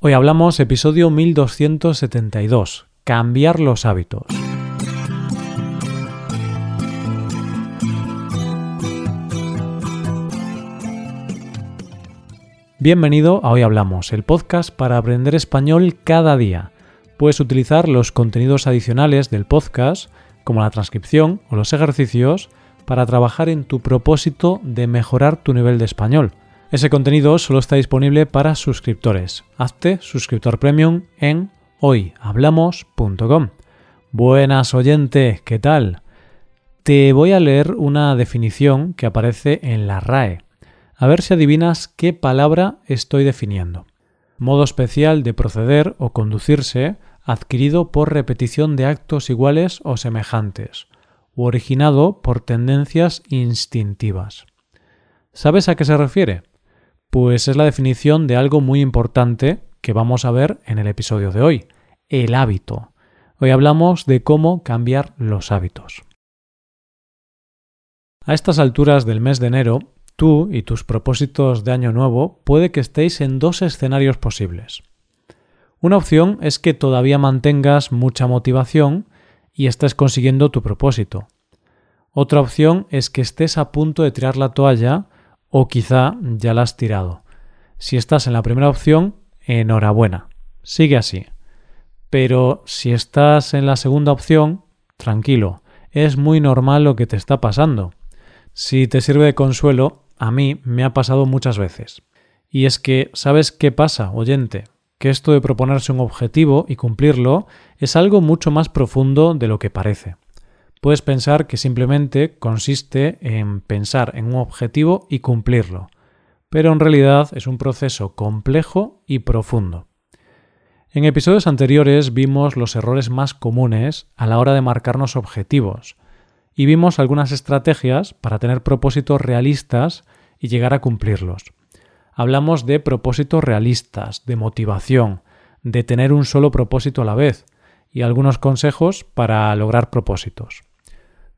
Hoy hablamos episodio 1272, cambiar los hábitos. Bienvenido a Hoy Hablamos, el podcast para aprender español cada día. Puedes utilizar los contenidos adicionales del podcast, como la transcripción o los ejercicios, para trabajar en tu propósito de mejorar tu nivel de español. Ese contenido solo está disponible para suscriptores. Hazte suscriptor premium en hoyhablamos.com. Buenas oyente, ¿qué tal? Te voy a leer una definición que aparece en la RAE. A ver si adivinas qué palabra estoy definiendo. Modo especial de proceder o conducirse adquirido por repetición de actos iguales o semejantes, u originado por tendencias instintivas. ¿Sabes a qué se refiere? Pues es la definición de algo muy importante que vamos a ver en el episodio de hoy, el hábito. Hoy hablamos de cómo cambiar los hábitos. A estas alturas del mes de enero, tú y tus propósitos de año nuevo puede que estéis en dos escenarios posibles. Una opción es que todavía mantengas mucha motivación y estés consiguiendo tu propósito. Otra opción es que estés a punto de tirar la toalla o quizá ya la has tirado. Si estás en la primera opción, enhorabuena, sigue así. Pero si estás en la segunda opción, tranquilo, es muy normal lo que te está pasando. Si te sirve de consuelo, a mí me ha pasado muchas veces. Y es que, ¿sabes qué pasa, oyente? Que esto de proponerse un objetivo y cumplirlo es algo mucho más profundo de lo que parece puedes pensar que simplemente consiste en pensar en un objetivo y cumplirlo, pero en realidad es un proceso complejo y profundo. En episodios anteriores vimos los errores más comunes a la hora de marcarnos objetivos y vimos algunas estrategias para tener propósitos realistas y llegar a cumplirlos. Hablamos de propósitos realistas, de motivación, de tener un solo propósito a la vez y algunos consejos para lograr propósitos.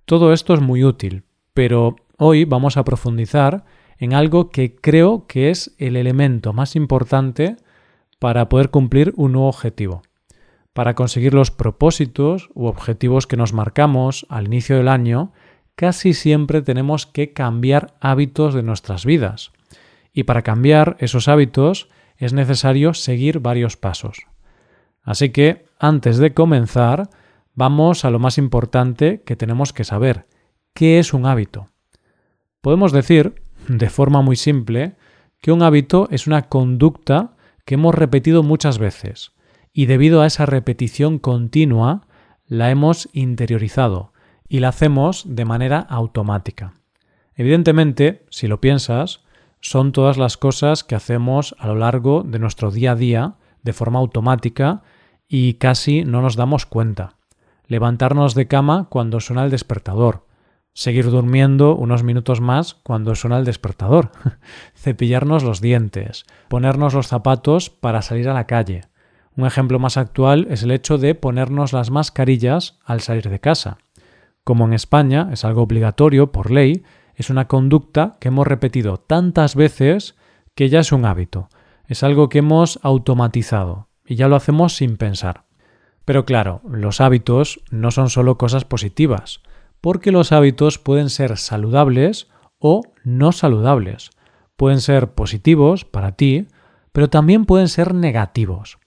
Todo esto es muy útil, pero hoy vamos a profundizar en algo que creo que es el elemento más importante para poder cumplir un nuevo objetivo. Para conseguir los propósitos u objetivos que nos marcamos al inicio del año, casi siempre tenemos que cambiar hábitos de nuestras vidas. Y para cambiar esos hábitos es necesario seguir varios pasos. Así que, antes de comenzar, vamos a lo más importante que tenemos que saber. ¿Qué es un hábito? Podemos decir, de forma muy simple, que un hábito es una conducta que hemos repetido muchas veces y debido a esa repetición continua la hemos interiorizado y la hacemos de manera automática. Evidentemente, si lo piensas, son todas las cosas que hacemos a lo largo de nuestro día a día de forma automática y casi no nos damos cuenta levantarnos de cama cuando suena el despertador, seguir durmiendo unos minutos más cuando suena el despertador, cepillarnos los dientes, ponernos los zapatos para salir a la calle. Un ejemplo más actual es el hecho de ponernos las mascarillas al salir de casa. Como en España es algo obligatorio por ley, es una conducta que hemos repetido tantas veces que ya es un hábito, es algo que hemos automatizado y ya lo hacemos sin pensar. Pero claro, los hábitos no son solo cosas positivas, porque los hábitos pueden ser saludables o no saludables. Pueden ser positivos para ti, pero también pueden ser negativos.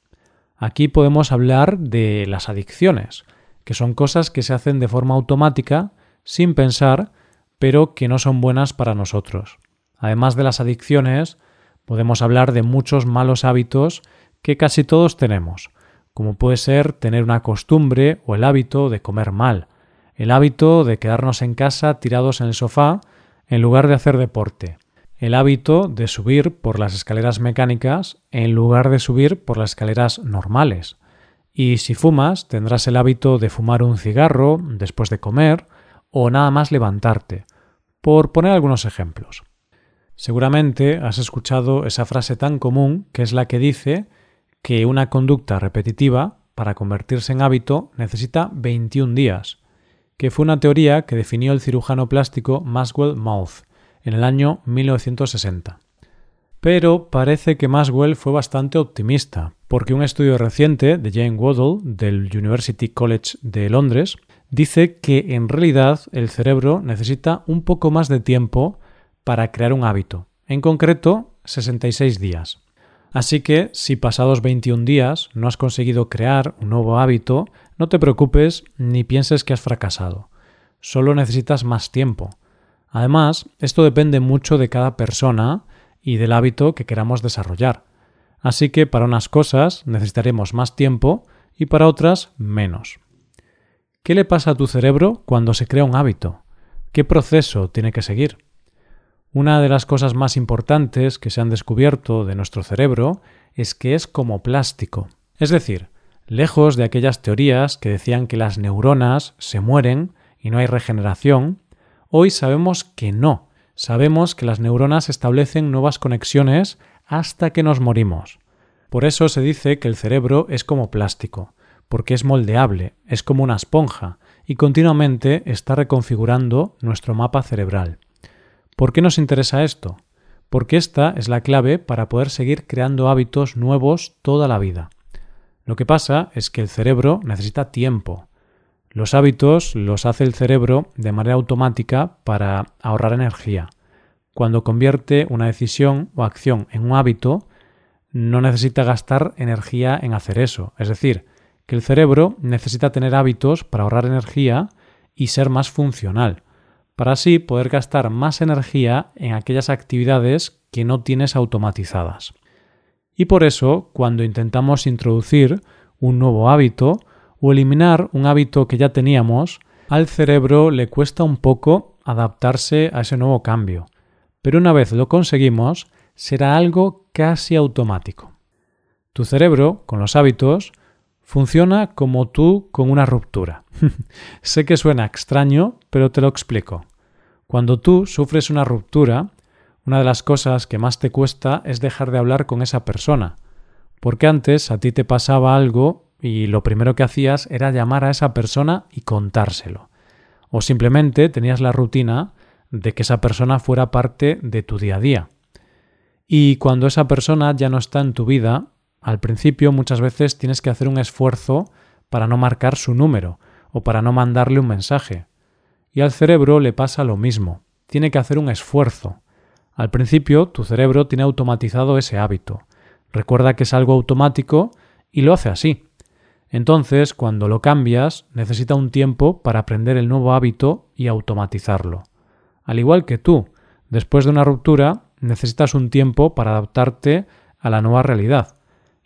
Aquí podemos hablar de las adicciones, que son cosas que se hacen de forma automática, sin pensar, pero que no son buenas para nosotros. Además de las adicciones, podemos hablar de muchos malos hábitos que casi todos tenemos, como puede ser tener una costumbre o el hábito de comer mal, el hábito de quedarnos en casa tirados en el sofá en lugar de hacer deporte, el hábito de subir por las escaleras mecánicas en lugar de subir por las escaleras normales. Y si fumas, tendrás el hábito de fumar un cigarro después de comer o nada más levantarte, por poner algunos ejemplos. Seguramente has escuchado esa frase tan común que es la que dice que una conducta repetitiva, para convertirse en hábito, necesita 21 días, que fue una teoría que definió el cirujano plástico Maxwell Mouth en el año 1960. Pero parece que Maxwell fue bastante optimista, porque un estudio reciente de Jane Waddell del University College de Londres dice que en realidad el cerebro necesita un poco más de tiempo para crear un hábito, en concreto 66 días. Así que si pasados 21 días no has conseguido crear un nuevo hábito, no te preocupes ni pienses que has fracasado. Solo necesitas más tiempo. Además, esto depende mucho de cada persona y del hábito que queramos desarrollar. Así que para unas cosas necesitaremos más tiempo y para otras menos. ¿Qué le pasa a tu cerebro cuando se crea un hábito? ¿Qué proceso tiene que seguir? Una de las cosas más importantes que se han descubierto de nuestro cerebro es que es como plástico. Es decir, lejos de aquellas teorías que decían que las neuronas se mueren y no hay regeneración, hoy sabemos que no. Sabemos que las neuronas establecen nuevas conexiones hasta que nos morimos. Por eso se dice que el cerebro es como plástico, porque es moldeable, es como una esponja, y continuamente está reconfigurando nuestro mapa cerebral. ¿Por qué nos interesa esto? Porque esta es la clave para poder seguir creando hábitos nuevos toda la vida. Lo que pasa es que el cerebro necesita tiempo. Los hábitos los hace el cerebro de manera automática para ahorrar energía. Cuando convierte una decisión o acción en un hábito, no necesita gastar energía en hacer eso. Es decir, que el cerebro necesita tener hábitos para ahorrar energía y ser más funcional para así poder gastar más energía en aquellas actividades que no tienes automatizadas. Y por eso, cuando intentamos introducir un nuevo hábito o eliminar un hábito que ya teníamos, al cerebro le cuesta un poco adaptarse a ese nuevo cambio. Pero una vez lo conseguimos, será algo casi automático. Tu cerebro, con los hábitos, Funciona como tú con una ruptura. sé que suena extraño, pero te lo explico. Cuando tú sufres una ruptura, una de las cosas que más te cuesta es dejar de hablar con esa persona, porque antes a ti te pasaba algo y lo primero que hacías era llamar a esa persona y contárselo. O simplemente tenías la rutina de que esa persona fuera parte de tu día a día. Y cuando esa persona ya no está en tu vida, al principio muchas veces tienes que hacer un esfuerzo para no marcar su número o para no mandarle un mensaje. Y al cerebro le pasa lo mismo. Tiene que hacer un esfuerzo. Al principio tu cerebro tiene automatizado ese hábito. Recuerda que es algo automático y lo hace así. Entonces, cuando lo cambias, necesita un tiempo para aprender el nuevo hábito y automatizarlo. Al igual que tú, después de una ruptura, necesitas un tiempo para adaptarte a la nueva realidad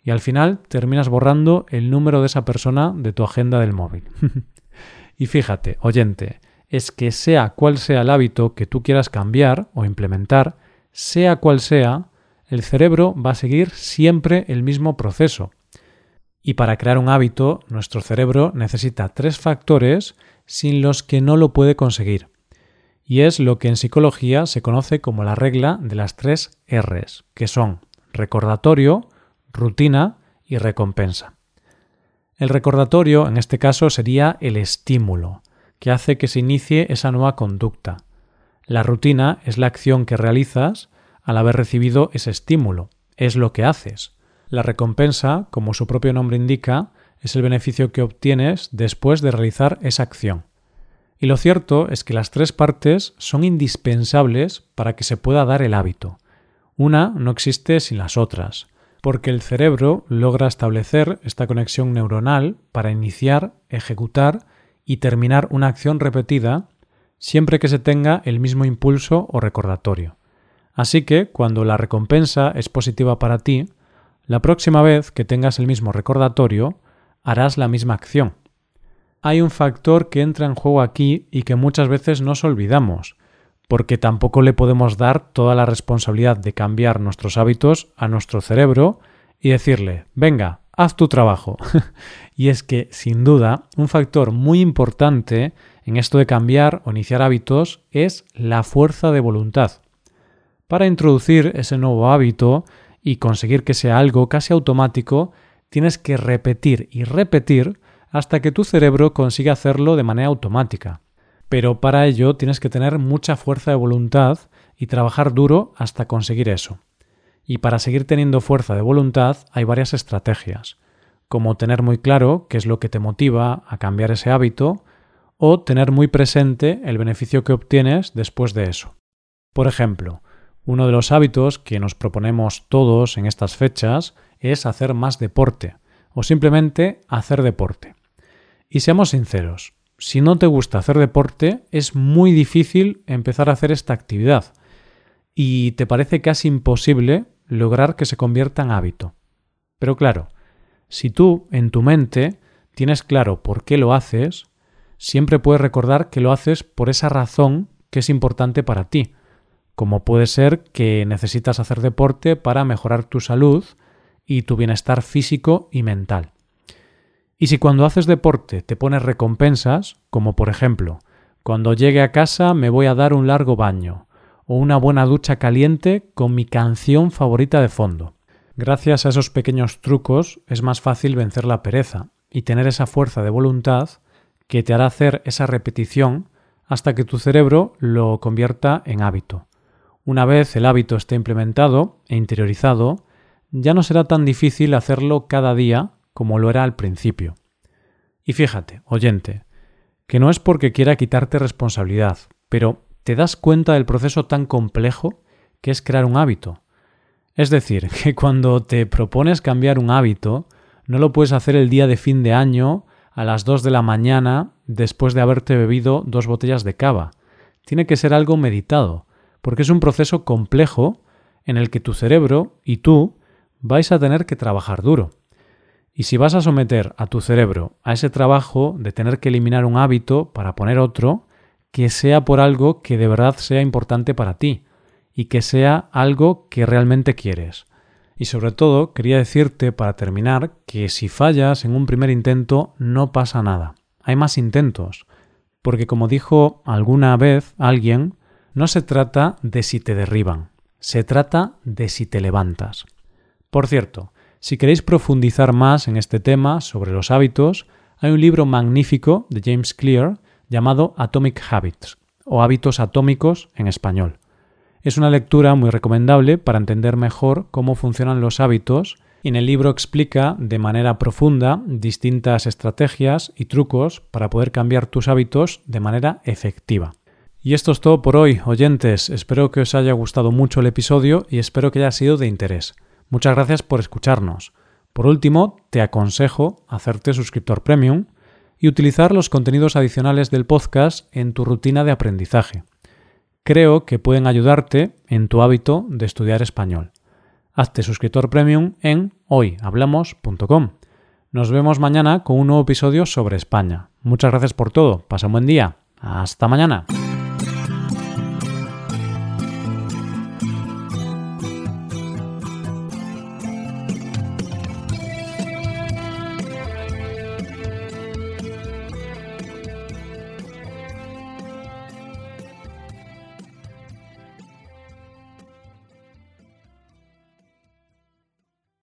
y al final terminas borrando el número de esa persona de tu agenda del móvil. y fíjate, oyente, es que sea cual sea el hábito que tú quieras cambiar o implementar, sea cual sea, el cerebro va a seguir siempre el mismo proceso. Y para crear un hábito, nuestro cerebro necesita tres factores sin los que no lo puede conseguir. Y es lo que en psicología se conoce como la regla de las tres Rs, que son recordatorio, rutina y recompensa. El recordatorio, en este caso, sería el estímulo, que hace que se inicie esa nueva conducta. La rutina es la acción que realizas al haber recibido ese estímulo, es lo que haces. La recompensa, como su propio nombre indica, es el beneficio que obtienes después de realizar esa acción. Y lo cierto es que las tres partes son indispensables para que se pueda dar el hábito. Una no existe sin las otras porque el cerebro logra establecer esta conexión neuronal para iniciar, ejecutar y terminar una acción repetida siempre que se tenga el mismo impulso o recordatorio. Así que, cuando la recompensa es positiva para ti, la próxima vez que tengas el mismo recordatorio, harás la misma acción. Hay un factor que entra en juego aquí y que muchas veces nos olvidamos, porque tampoco le podemos dar toda la responsabilidad de cambiar nuestros hábitos a nuestro cerebro y decirle, venga, haz tu trabajo. y es que, sin duda, un factor muy importante en esto de cambiar o iniciar hábitos es la fuerza de voluntad. Para introducir ese nuevo hábito y conseguir que sea algo casi automático, tienes que repetir y repetir hasta que tu cerebro consiga hacerlo de manera automática pero para ello tienes que tener mucha fuerza de voluntad y trabajar duro hasta conseguir eso. Y para seguir teniendo fuerza de voluntad hay varias estrategias, como tener muy claro qué es lo que te motiva a cambiar ese hábito o tener muy presente el beneficio que obtienes después de eso. Por ejemplo, uno de los hábitos que nos proponemos todos en estas fechas es hacer más deporte o simplemente hacer deporte. Y seamos sinceros, si no te gusta hacer deporte es muy difícil empezar a hacer esta actividad y te parece casi imposible lograr que se convierta en hábito. Pero claro, si tú en tu mente tienes claro por qué lo haces, siempre puedes recordar que lo haces por esa razón que es importante para ti, como puede ser que necesitas hacer deporte para mejorar tu salud y tu bienestar físico y mental. Y si cuando haces deporte te pones recompensas, como por ejemplo, cuando llegue a casa me voy a dar un largo baño, o una buena ducha caliente con mi canción favorita de fondo. Gracias a esos pequeños trucos es más fácil vencer la pereza y tener esa fuerza de voluntad que te hará hacer esa repetición hasta que tu cerebro lo convierta en hábito. Una vez el hábito esté implementado e interiorizado, ya no será tan difícil hacerlo cada día como lo era al principio. Y fíjate, oyente, que no es porque quiera quitarte responsabilidad, pero te das cuenta del proceso tan complejo que es crear un hábito. Es decir, que cuando te propones cambiar un hábito, no lo puedes hacer el día de fin de año a las 2 de la mañana después de haberte bebido dos botellas de cava. Tiene que ser algo meditado, porque es un proceso complejo en el que tu cerebro y tú vais a tener que trabajar duro. Y si vas a someter a tu cerebro a ese trabajo de tener que eliminar un hábito para poner otro, que sea por algo que de verdad sea importante para ti y que sea algo que realmente quieres. Y sobre todo, quería decirte para terminar que si fallas en un primer intento no pasa nada. Hay más intentos. Porque como dijo alguna vez alguien, no se trata de si te derriban, se trata de si te levantas. Por cierto, si queréis profundizar más en este tema sobre los hábitos, hay un libro magnífico de James Clear llamado Atomic Habits o Hábitos Atómicos en español. Es una lectura muy recomendable para entender mejor cómo funcionan los hábitos y en el libro explica de manera profunda distintas estrategias y trucos para poder cambiar tus hábitos de manera efectiva. Y esto es todo por hoy, oyentes. Espero que os haya gustado mucho el episodio y espero que haya sido de interés. Muchas gracias por escucharnos. Por último, te aconsejo hacerte suscriptor premium y utilizar los contenidos adicionales del podcast en tu rutina de aprendizaje. Creo que pueden ayudarte en tu hábito de estudiar español. Hazte suscriptor premium en hoyhablamos.com. Nos vemos mañana con un nuevo episodio sobre España. Muchas gracias por todo. Pasa un buen día. Hasta mañana.